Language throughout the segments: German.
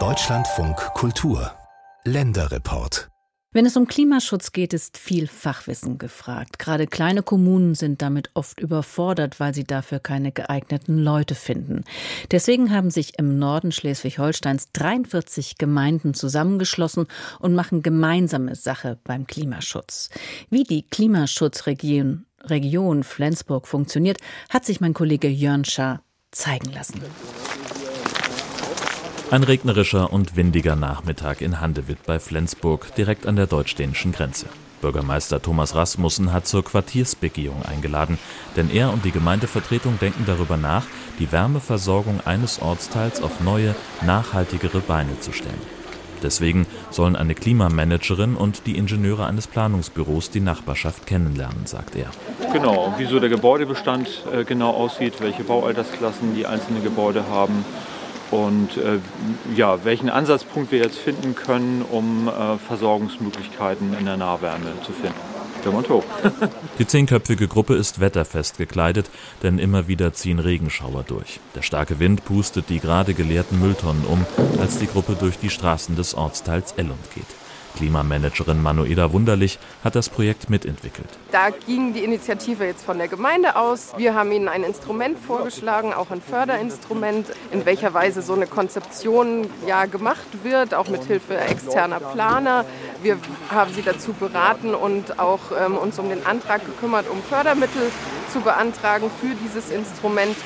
Deutschlandfunk Kultur Länderreport wenn es um Klimaschutz geht, ist viel Fachwissen gefragt. Gerade kleine Kommunen sind damit oft überfordert, weil sie dafür keine geeigneten Leute finden. Deswegen haben sich im Norden Schleswig-Holsteins 43 Gemeinden zusammengeschlossen und machen gemeinsame Sache beim Klimaschutz. Wie die Klimaschutzregion Region Flensburg funktioniert, hat sich mein Kollege Jörn Schaar zeigen lassen. Ein regnerischer und windiger Nachmittag in Handewitt bei Flensburg, direkt an der deutsch-dänischen Grenze. Bürgermeister Thomas Rasmussen hat zur Quartiersbegehung eingeladen, denn er und die Gemeindevertretung denken darüber nach, die Wärmeversorgung eines Ortsteils auf neue, nachhaltigere Beine zu stellen. Deswegen sollen eine Klimamanagerin und die Ingenieure eines Planungsbüros die Nachbarschaft kennenlernen, sagt er. Genau, wie so der Gebäudebestand äh, genau aussieht, welche Baualtersklassen die einzelnen Gebäude haben und äh, ja, welchen Ansatzpunkt wir jetzt finden können, um äh, Versorgungsmöglichkeiten in der Nahwärme zu finden. Die zehnköpfige Gruppe ist wetterfest gekleidet, denn immer wieder ziehen Regenschauer durch. Der starke Wind pustet die gerade geleerten Mülltonnen um, als die Gruppe durch die Straßen des Ortsteils Ellund geht. Klimamanagerin Manuela Wunderlich hat das Projekt mitentwickelt. Da ging die Initiative jetzt von der Gemeinde aus. Wir haben ihnen ein Instrument vorgeschlagen, auch ein Förderinstrument, in welcher Weise so eine Konzeption ja gemacht wird, auch mit Hilfe externer Planer. Wir haben sie dazu beraten und auch ähm, uns um den Antrag gekümmert, um Fördermittel zu beantragen für dieses Instrument.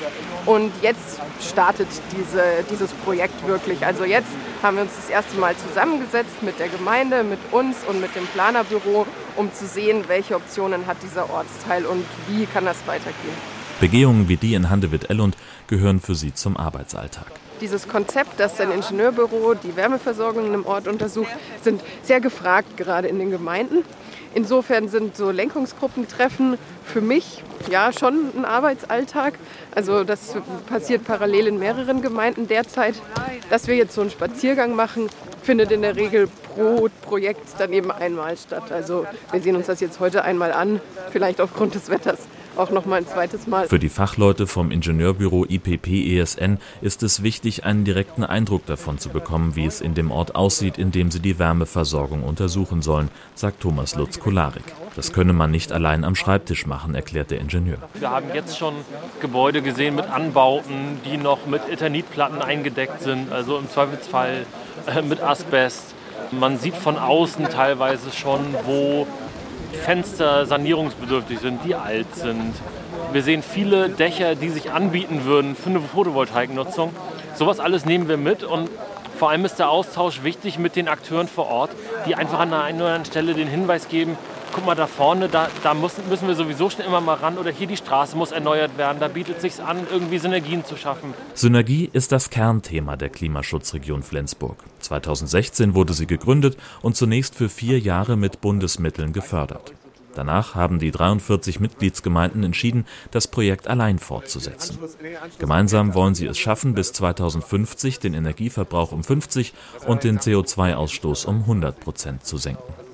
Und jetzt startet diese, dieses Projekt wirklich. Also jetzt haben wir uns das erste Mal zusammengesetzt mit der Gemeinde, mit uns und mit dem Planerbüro, um zu sehen, welche Optionen hat dieser Ortsteil und wie kann das weitergehen. Begehungen wie die in Handewitt-Ellund gehören für sie zum Arbeitsalltag. Dieses Konzept, dass ein Ingenieurbüro die Wärmeversorgung im Ort untersucht, sind sehr gefragt, gerade in den Gemeinden. Insofern sind so Lenkungsgruppentreffen für mich ja schon ein Arbeitsalltag. Also das passiert parallel in mehreren Gemeinden derzeit. Dass wir jetzt so einen Spaziergang machen, findet in der Regel pro Projekt dann eben einmal statt. Also wir sehen uns das jetzt heute einmal an, vielleicht aufgrund des Wetters auch noch mal ein zweites Mal. Für die Fachleute vom Ingenieurbüro IPP ESN ist es wichtig, einen direkten Eindruck davon zu bekommen, wie es in dem Ort aussieht, in dem sie die Wärmeversorgung untersuchen sollen, sagt Thomas Lutz-Kolarik. Das könne man nicht allein am Schreibtisch machen, erklärt der Ingenieur. Wir haben jetzt schon Gebäude gesehen mit Anbauten, die noch mit Eternitplatten eingedeckt sind, also im Zweifelsfall äh, mit Asbest. Man sieht von außen teilweise schon, wo Fenster sanierungsbedürftig sind, die alt sind. Wir sehen viele Dächer, die sich anbieten würden für eine Photovoltaiknutzung. Sowas alles nehmen wir mit und vor allem ist der Austausch wichtig mit den Akteuren vor Ort, die einfach an der einen oder anderen Stelle den Hinweis geben, guck mal da vorne, da, da müssen, müssen wir sowieso schon immer mal ran oder hier die Straße muss erneuert werden, da bietet es sich an, irgendwie Synergien zu schaffen. Synergie ist das Kernthema der Klimaschutzregion Flensburg. 2016 wurde sie gegründet und zunächst für vier Jahre mit Bundesmitteln gefördert. Danach haben die 43 Mitgliedsgemeinden entschieden, das Projekt allein fortzusetzen. Gemeinsam wollen sie es schaffen, bis 2050 den Energieverbrauch um 50 und den CO2-Ausstoß um 100 Prozent zu senken.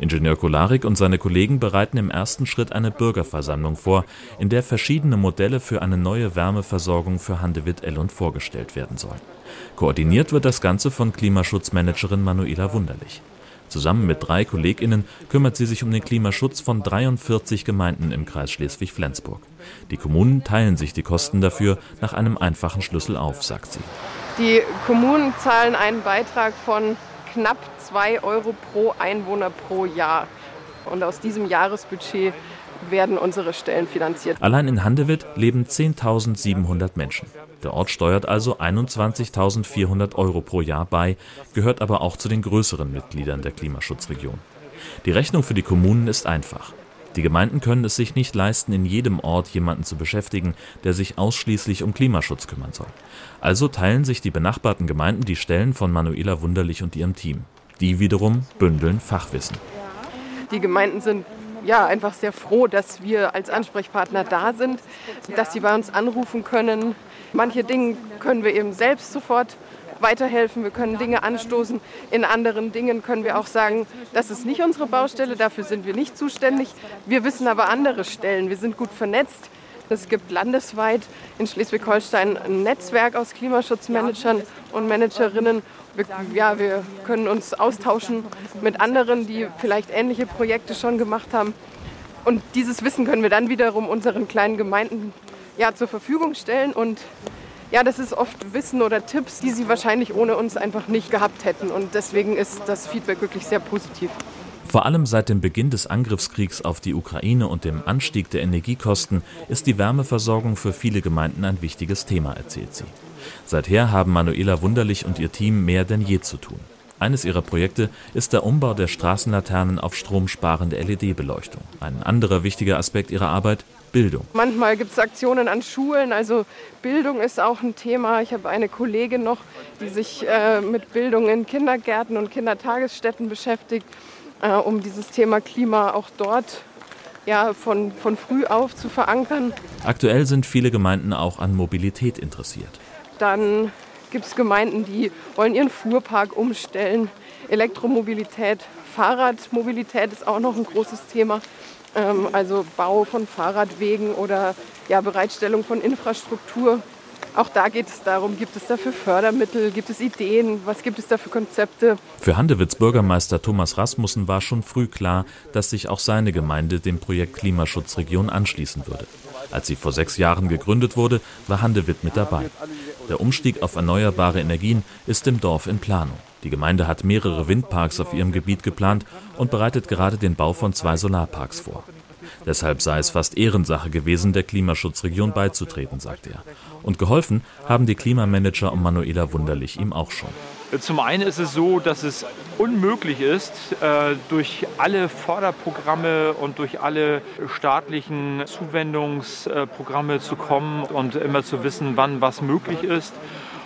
Ingenieur Kolarik und seine Kollegen bereiten im ersten Schritt eine Bürgerversammlung vor, in der verschiedene Modelle für eine neue Wärmeversorgung für Handewitt-Ellund vorgestellt werden sollen. Koordiniert wird das Ganze von Klimaschutzmanagerin Manuela Wunderlich. Zusammen mit drei KollegInnen kümmert sie sich um den Klimaschutz von 43 Gemeinden im Kreis Schleswig-Flensburg. Die Kommunen teilen sich die Kosten dafür nach einem einfachen Schlüssel auf, sagt sie. Die Kommunen zahlen einen Beitrag von knapp 2 Euro pro Einwohner pro Jahr. Und aus diesem Jahresbudget werden unsere Stellen finanziert. Allein in Handewitt leben 10.700 Menschen. Der Ort steuert also 21.400 Euro pro Jahr bei, gehört aber auch zu den größeren Mitgliedern der Klimaschutzregion. Die Rechnung für die Kommunen ist einfach. Die Gemeinden können es sich nicht leisten, in jedem Ort jemanden zu beschäftigen, der sich ausschließlich um Klimaschutz kümmern soll. Also teilen sich die benachbarten Gemeinden die Stellen von Manuela Wunderlich und ihrem Team. Die wiederum bündeln Fachwissen. Die Gemeinden sind ja, einfach sehr froh, dass wir als Ansprechpartner da sind, dass sie bei uns anrufen können. Manche Dinge können wir eben selbst sofort weiterhelfen, wir können Dinge anstoßen. In anderen Dingen können wir auch sagen, das ist nicht unsere Baustelle, dafür sind wir nicht zuständig. Wir wissen aber andere Stellen, wir sind gut vernetzt. Es gibt landesweit in Schleswig-Holstein ein Netzwerk aus Klimaschutzmanagern und Managerinnen. Wir, ja, wir können uns austauschen mit anderen, die vielleicht ähnliche Projekte schon gemacht haben. Und dieses Wissen können wir dann wiederum unseren kleinen Gemeinden ja, zur Verfügung stellen. Und ja, das ist oft Wissen oder Tipps, die sie wahrscheinlich ohne uns einfach nicht gehabt hätten. Und deswegen ist das Feedback wirklich sehr positiv. Vor allem seit dem Beginn des Angriffskriegs auf die Ukraine und dem Anstieg der Energiekosten ist die Wärmeversorgung für viele Gemeinden ein wichtiges Thema, erzählt sie. Seither haben Manuela Wunderlich und ihr Team mehr denn je zu tun. Eines ihrer Projekte ist der Umbau der Straßenlaternen auf stromsparende LED-Beleuchtung. Ein anderer wichtiger Aspekt ihrer Arbeit Bildung. Manchmal gibt es Aktionen an Schulen, also Bildung ist auch ein Thema. Ich habe eine Kollegin noch, die sich äh, mit Bildung in Kindergärten und Kindertagesstätten beschäftigt, äh, um dieses Thema Klima auch dort ja, von, von früh auf zu verankern. Aktuell sind viele Gemeinden auch an Mobilität interessiert. Dann gibt es Gemeinden, die wollen ihren Fuhrpark umstellen. Elektromobilität, Fahrradmobilität ist auch noch ein großes Thema. Ähm, also Bau von Fahrradwegen oder ja, Bereitstellung von Infrastruktur. Auch da geht es darum, gibt es dafür Fördermittel, gibt es Ideen, was gibt es da für Konzepte. Für Handewitz Bürgermeister Thomas Rasmussen war schon früh klar, dass sich auch seine Gemeinde dem Projekt Klimaschutzregion anschließen würde. Als sie vor sechs Jahren gegründet wurde, war Handewitt mit dabei. Der Umstieg auf erneuerbare Energien ist im Dorf in Planung. Die Gemeinde hat mehrere Windparks auf ihrem Gebiet geplant und bereitet gerade den Bau von zwei Solarparks vor. Deshalb sei es fast Ehrensache gewesen, der Klimaschutzregion beizutreten, sagt er. Und geholfen haben die Klimamanager um Manuela Wunderlich ihm auch schon. Zum einen ist es so, dass es unmöglich ist, äh, durch alle Förderprogramme und durch alle staatlichen Zuwendungsprogramme zu kommen und immer zu wissen, wann was möglich ist.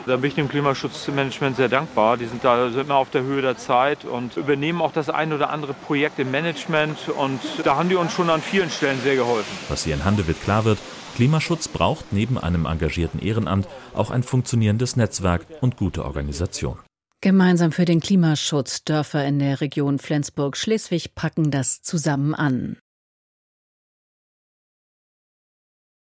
Da bin ich dem Klimaschutzmanagement sehr dankbar. Die sind da sind immer auf der Höhe der Zeit und übernehmen auch das ein oder andere Projekt im Management. Und da haben die uns schon an vielen Stellen sehr geholfen. Was hier in Handewitt klar wird, Klimaschutz braucht neben einem engagierten Ehrenamt auch ein funktionierendes Netzwerk und gute Organisation. Gemeinsam für den Klimaschutz Dörfer in der Region Flensburg-Schleswig packen das zusammen an.